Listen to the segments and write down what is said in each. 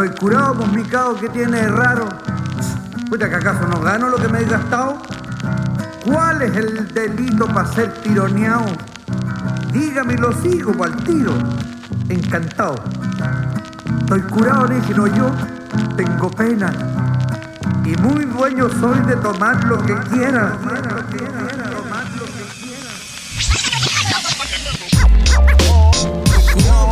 Estoy curado con mi cao que tiene de raro. Puta, que acaso no gano lo que me he gastado. ¿Cuál es el delito para ser tironeado? Dígame y lo sigo al tiro. Encantado. Estoy curado, le dije, no yo. Tengo pena. Y muy dueño soy de tomar lo que quiera. Rap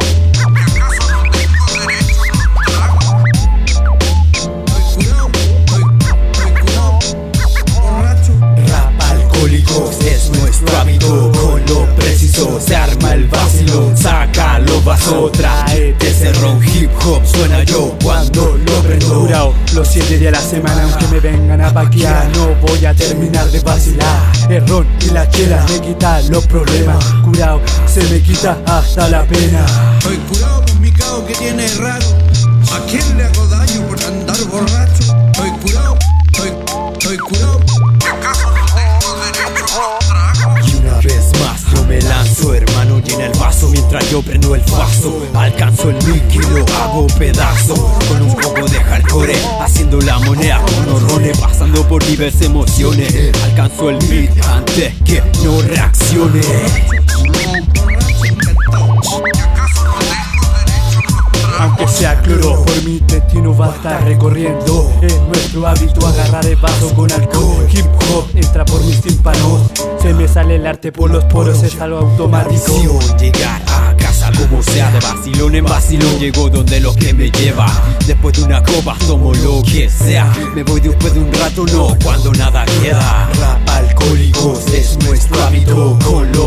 es nuestro hábito Con lo preciso se arma el vacilo Saca los vasos, tráete ese ron Hip hop suena yo cuando lo prendo Curao, los siete días a la semana aunque me vengan a paquear No voy a terminar de vacilar El ron y la chela me quitan los problemas Curao, se me quita hasta la pena Estoy curado con mi cao que tiene raro. ¿A quién le hago daño por andar borracho? Llena el vaso mientras yo prendo el vaso. Alcanzo el mic y lo hago pedazo. Con un poco de hardcore, haciendo la moneda con horrones, pasando por diversas emociones. Alcanzo el beat antes que no reaccione. Sea cloro, por mi destino va a estar recorriendo. Es nuestro hábito agarrar el vaso con alcohol. Hip hop entra por mis tímpanos. Se me sale el arte por los poros, es algo automático. Llegar a casa como sea De vacilón en vacilón. Llego donde lo que me lleva Después de una copa tomo lo que sea. Me voy después de un rato, no cuando nada queda. Rap alcohólicos es nuestro hábito Con lo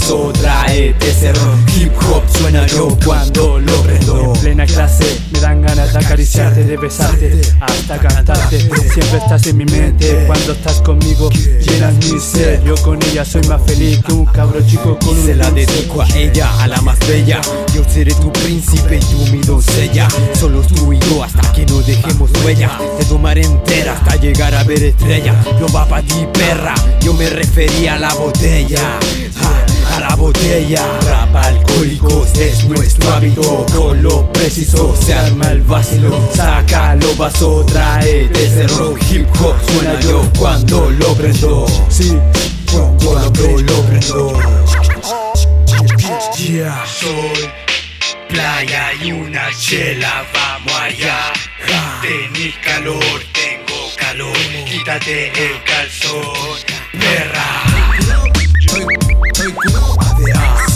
Vasos, tráete ese ron Hip hop suena yo cuando lo prendo. En plena clase me dan ganas de acariciarte, de besarte, hasta cantarte. Siempre estás en mi mente, cuando estás conmigo llenas mi ser. Yo con ella soy más feliz que un cabro chico con un Se la dedico a ella, a la más bella. Yo seré tu príncipe y tú mi doncella. Solo tú y yo hasta que no dejemos huella. Te tomaré entera hasta llegar a ver estrella. Yo va pa' ti perra, yo me refería a la botella la botella Rap alcohólicos es nuestro hábito Con lo preciso se arma el vacilo Saca los vasos, trae ese ron Hip hop suena yo cuando lo prendo Sí, Cuando lo prendo Yeah. Sol, playa y una chela, vamos allá. Tenís calor, tengo calor, quítate el calzón, perra. Estoy, estoy curado. de asco.